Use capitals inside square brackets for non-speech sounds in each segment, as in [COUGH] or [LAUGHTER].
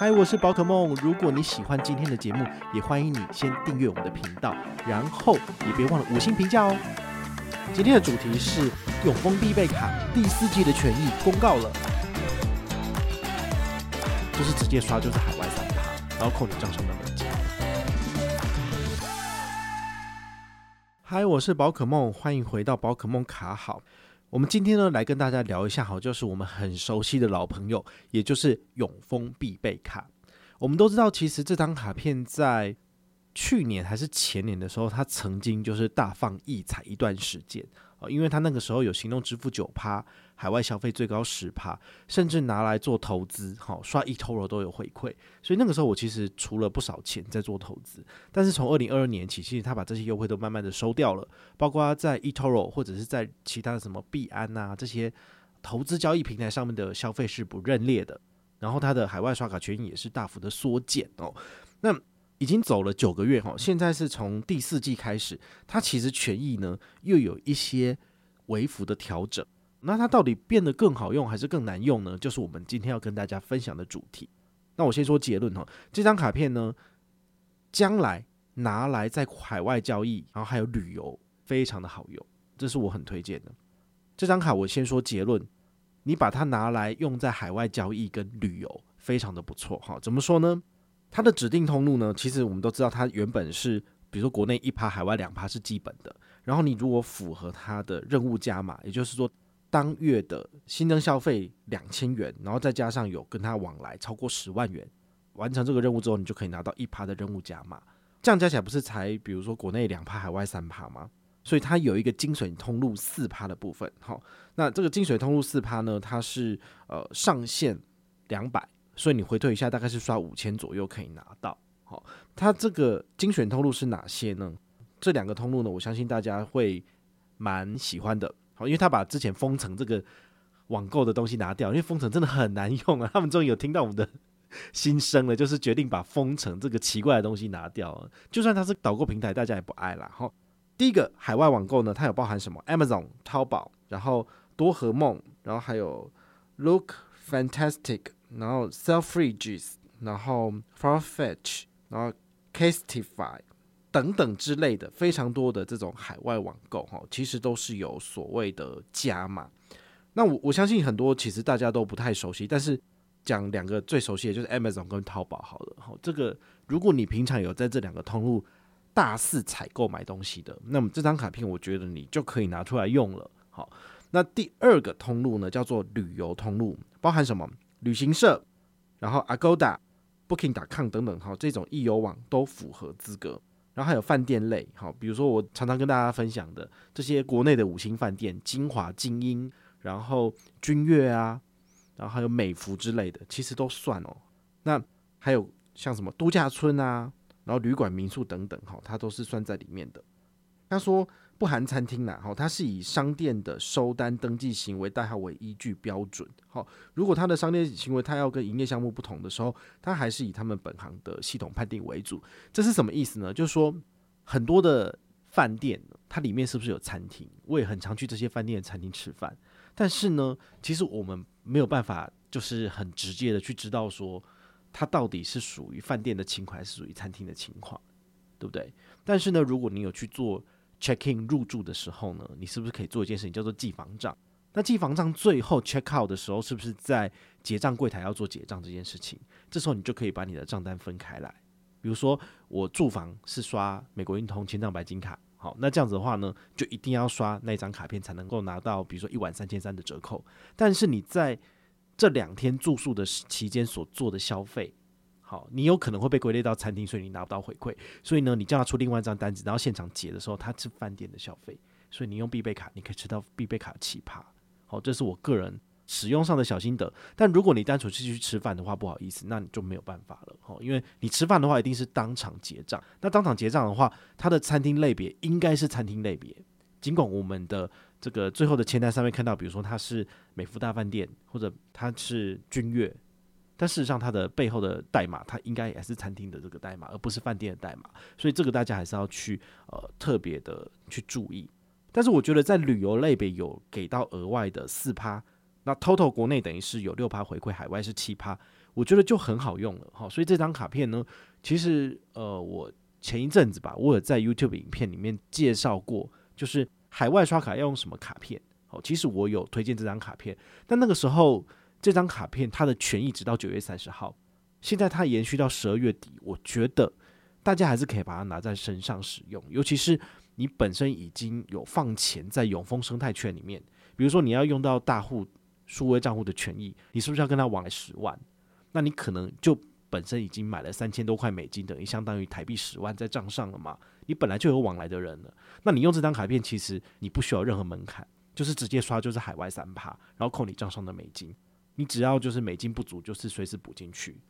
嗨，我是宝可梦。如果你喜欢今天的节目，也欢迎你先订阅我们的频道，然后也别忘了五星评价哦。今天的主题是永丰必备卡第四季的权益公告了，就是直接刷就是海外三趴，然后扣你账上的美金。嗨，我是宝可梦，欢迎回到宝可梦卡好。我们今天呢，来跟大家聊一下，好，就是我们很熟悉的老朋友，也就是永丰必备卡。我们都知道，其实这张卡片在去年还是前年的时候，它曾经就是大放异彩一段时间。因为他那个时候有行动支付九趴，海外消费最高十趴，甚至拿来做投资，好刷 eToro 都有回馈。所以那个时候我其实除了不少钱在做投资。但是从二零二二年起，其实他把这些优惠都慢慢的收掉了，包括在 eToro 或者是在其他的什么币安呐这些投资交易平台上面的消费是不认列的。然后他的海外刷卡权益也是大幅的缩减哦。那已经走了九个月哈，现在是从第四季开始，它其实权益呢又有一些微幅的调整。那它到底变得更好用还是更难用呢？就是我们今天要跟大家分享的主题。那我先说结论哈，这张卡片呢，将来拿来在海外交易，然后还有旅游，非常的好用，这是我很推荐的。这张卡我先说结论，你把它拿来用在海外交易跟旅游，非常的不错哈。怎么说呢？它的指定通路呢，其实我们都知道，它原本是，比如说国内一趴，海外两趴是基本的。然后你如果符合它的任务加码，也就是说当月的新增消费两千元，然后再加上有跟它往来超过十万元，完成这个任务之后，你就可以拿到一趴的任务加码。这样加起来不是才比如说国内两趴，海外三趴吗？所以它有一个金水通路四趴的部分。好，那这个金水通路四趴呢，它是呃上限两百。所以你回退一下，大概是刷五千左右可以拿到。好，它这个精选通路是哪些呢？这两个通路呢，我相信大家会蛮喜欢的。好，因为他把之前封城这个网购的东西拿掉，因为封城真的很难用啊。[LAUGHS] 他们终于有听到我们的心声了，就是决定把封城这个奇怪的东西拿掉了。就算它是导购平台，大家也不爱啦。好，第一个海外网购呢，它有包含什么？Amazon、淘宝，然后多合梦，然后还有 Look Fantastic。然后 Selfridges，然后 Farfetch，然后 Castify 等等之类的，非常多的这种海外网购哈，其实都是有所谓的加码。那我我相信很多其实大家都不太熟悉，但是讲两个最熟悉的就是 Amazon 跟淘宝好了。好，这个如果你平常有在这两个通路大肆采购买东西的，那么这张卡片我觉得你就可以拿出来用了。好，那第二个通路呢，叫做旅游通路，包含什么？旅行社，然后 Agoda、Booking.com 等等，哈，这种易游网都符合资格。然后还有饭店类，好，比如说我常常跟大家分享的这些国内的五星饭店，晶华、精英，然后君悦啊，然后还有美孚之类的，其实都算哦。那还有像什么度假村啊，然后旅馆、民宿等等，哈，它都是算在里面的。他说。不含餐厅啦，哈，它是以商店的收单登记行为代号为依据标准。好，如果它的商店行为它要跟营业项目不同的时候，它还是以他们本行的系统判定为主。这是什么意思呢？就是说很多的饭店，它里面是不是有餐厅？我也很常去这些饭店的餐厅吃饭，但是呢，其实我们没有办法，就是很直接的去知道说它到底是属于饭店的情况还是属于餐厅的情况，对不对？但是呢，如果你有去做。Check in 入住的时候呢，你是不是可以做一件事情叫做记房账？那记房账最后 check out 的时候，是不是在结账柜台要做结账这件事情？这时候你就可以把你的账单分开来。比如说我住房是刷美国运通千账白金卡，好，那这样子的话呢，就一定要刷那张卡片才能够拿到，比如说一晚三千三的折扣。但是你在这两天住宿的期间所做的消费。好，你有可能会被归类到餐厅，所以你拿不到回馈。所以呢，你叫他出另外一张单子，然后现场结的时候，他是饭店的消费，所以你用必备卡，你可以吃到必备卡的奇葩。好，这是我个人使用上的小心得。但如果你单纯是去吃饭的话，不好意思，那你就没有办法了哦，因为你吃饭的话一定是当场结账。那当场结账的话，它的餐厅类别应该是餐厅类别。尽管我们的这个最后的签单上面看到，比如说它是美福大饭店或者它是君悦，但事实上它的背后的代码，它应该也是餐厅的这个代码，而不是饭店的代码。所以这个大家还是要去呃特别的去注意。但是我觉得在旅游类别有给到额外的四趴，那 total 国内等于是有六趴回馈，海外是七趴，我觉得就很好用了哈。所以这张卡片呢，其实呃我前一阵子吧，我有在 YouTube 影片里面介绍过。就是海外刷卡要用什么卡片？哦，其实我有推荐这张卡片，但那个时候这张卡片它的权益直到九月三十号，现在它延续到十二月底，我觉得大家还是可以把它拿在身上使用，尤其是你本身已经有放钱在永丰生态圈里面，比如说你要用到大户数位账户的权益，你是不是要跟他往来十万？那你可能就本身已经买了三千多块美金，等于相当于台币十万在账上了嘛。你本来就有往来的人了，那你用这张卡片，其实你不需要任何门槛，就是直接刷就是海外三趴，然后扣你账上的美金，你只要就是美金不足，就是随时补进去。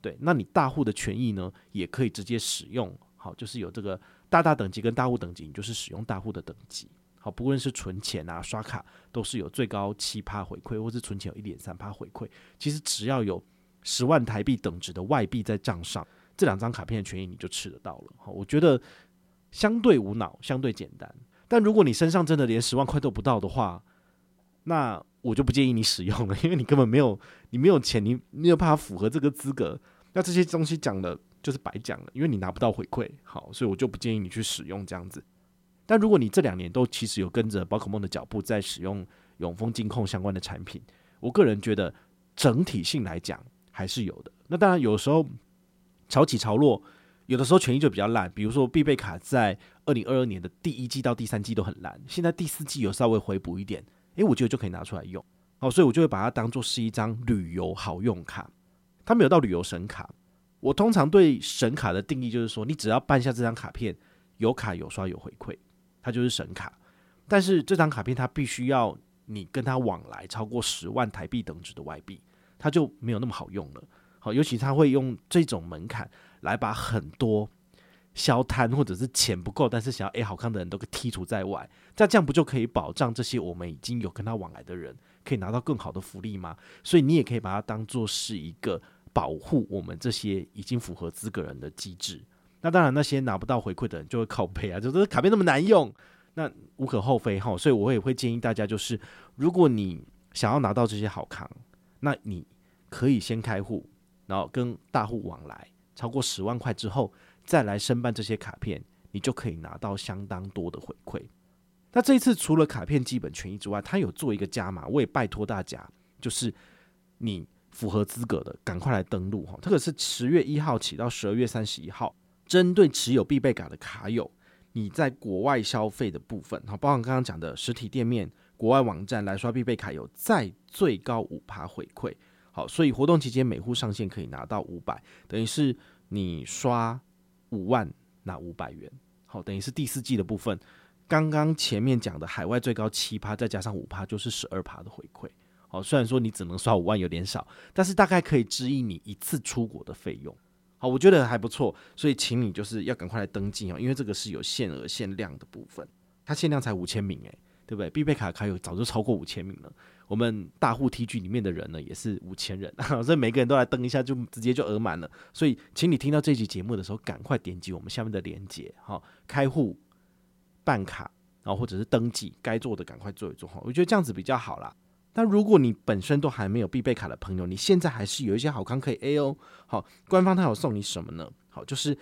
对，那你大户的权益呢，也可以直接使用。好，就是有这个大大等级跟大户等级，你就是使用大户的等级。好，不论是存钱啊、刷卡，都是有最高七趴回馈，或是存钱有一点三趴回馈。其实只要有十万台币等值的外币在账上，这两张卡片的权益你就吃得到了。好，我觉得。相对无脑，相对简单。但如果你身上真的连十万块都不到的话，那我就不建议你使用了，[LAUGHS] 因为你根本没有，你没有钱，你没有办法符合这个资格。那这些东西讲的就是白讲了，因为你拿不到回馈。好，所以我就不建议你去使用这样子。但如果你这两年都其实有跟着宝可梦的脚步在使用永丰金控相关的产品，我个人觉得整体性来讲还是有的。那当然有时候潮起潮落。有的时候权益就比较烂，比如说必备卡在二零二二年的第一季到第三季都很烂，现在第四季有稍微回补一点，诶，我觉得就可以拿出来用。好，所以我就会把它当做是一张旅游好用卡，它没有到旅游神卡。我通常对神卡的定义就是说，你只要办下这张卡片，有卡有刷有回馈，它就是神卡。但是这张卡片它必须要你跟它往来超过十万台币等值的外币，它就没有那么好用了。好，尤其它会用这种门槛。来把很多消摊或者是钱不够，但是想要 A 好康的人都给剔除在外，那这样不就可以保障这些我们已经有跟他往来的人可以拿到更好的福利吗？所以你也可以把它当做是一个保护我们这些已经符合资格人的机制。那当然，那些拿不到回馈的人就会靠背啊，就是卡片那么难用，那无可厚非哈。所以我也会建议大家，就是如果你想要拿到这些好康，那你可以先开户，然后跟大户往来。超过十万块之后，再来申办这些卡片，你就可以拿到相当多的回馈。那这一次除了卡片基本权益之外，他有做一个加码，我也拜托大家，就是你符合资格的，赶快来登录哈。这个是十月一号起到十二月三十一号，针对持有必备卡的卡友，你在国外消费的部分，哈，包括刚刚讲的实体店面、国外网站来刷必备卡，有再最高五趴回馈。好，所以活动期间每户上限可以拿到五百，等于是你刷五万拿五百元。好，等于是第四季的部分，刚刚前面讲的海外最高七趴，再加上五趴，就是十二趴的回馈。好，虽然说你只能刷五万有点少，但是大概可以支应你一次出国的费用。好，我觉得还不错，所以请你就是要赶快来登记哦，因为这个是有限额限量的部分，它限量才五千名诶，对不对？必备卡卡友早就超过五千名了。我们大户 TG 里面的人呢，也是五千人，[LAUGHS] 所以每个人都来登一下，就直接就额满了。所以，请你听到这期节目的时候，赶快点击我们下面的链接，哈，开户办卡，然后或者是登记，该做的赶快做一做哈。我觉得这样子比较好啦。那如果你本身都还没有必备卡的朋友，你现在还是有一些好康可以 A 哦。好，官方他有送你什么呢？好，就是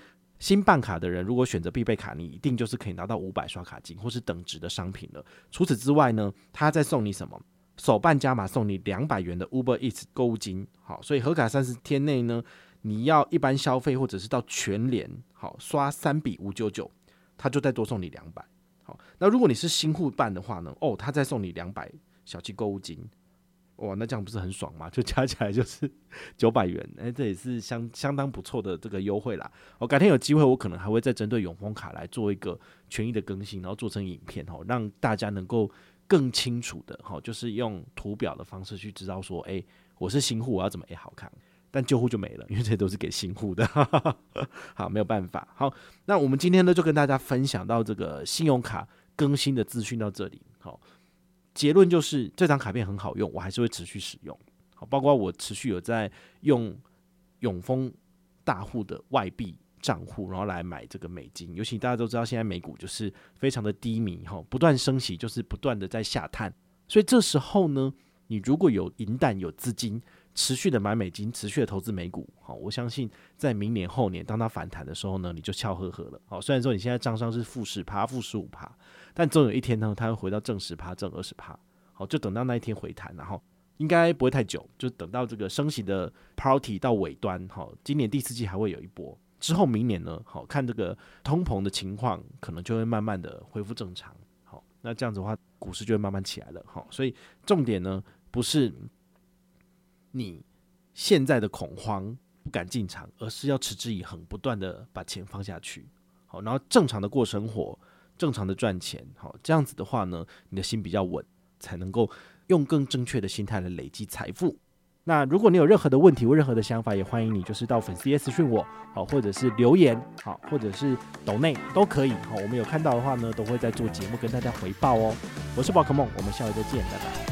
新办卡的人，如果选择必备卡，你一定就是可以拿到五百刷卡金或是等值的商品了。除此之外呢，他再送你什么？首办加码送你两百元的 Uber Eats 购物金，好，所以合卡三十天内呢，你要一般消费或者是到全联，好，刷三笔五九九，他就再多送你两百，好，那如果你是新户办的话呢，哦，他再送你两百小七购物金，哇，那这样不是很爽吗？就加起来就是 [LAUGHS] 九百元，诶、欸，这也是相相当不错的这个优惠啦。我改天有机会，我可能还会再针对永丰卡来做一个权益的更新，然后做成影片，哦，让大家能够。更清楚的，好，就是用图表的方式去知道说，哎，我是新户，我要怎么哎好看？但旧户就没了，因为这些都是给新户的，[LAUGHS] 好，没有办法。好，那我们今天呢就跟大家分享到这个信用卡更新的资讯到这里。结论就是这张卡片很好用，我还是会持续使用。好，包括我持续有在用永丰大户的外币。账户，然后来买这个美金，尤其大家都知道，现在美股就是非常的低迷哈，不断升息，就是不断的在下探，所以这时候呢，你如果有银弹、有资金，持续的买美金，持续的投资美股，好，我相信在明年后年，当它反弹的时候呢，你就笑呵呵了。好，虽然说你现在账上是负十趴、负十五趴，但总有一天呢，它会回到正十趴、正二十趴。好，就等到那一天回弹，然后应该不会太久，就等到这个升息的 party 到尾端，好，今年第四季还会有一波。之后明年呢，好看这个通膨的情况，可能就会慢慢的恢复正常。好，那这样子的话，股市就会慢慢起来了。好，所以重点呢，不是你现在的恐慌不敢进场，而是要持之以恒，不断的把钱放下去。好，然后正常的过生活，正常的赚钱。好，这样子的话呢，你的心比较稳，才能够用更正确的心态来累积财富。那如果你有任何的问题或任何的想法，也欢迎你就是到粉丝页私讯我，好，或者是留言，好，或者是抖内都可以，好，我们有看到的话呢，都会在做节目跟大家回报哦。我是宝可梦，我们下回再见，拜拜。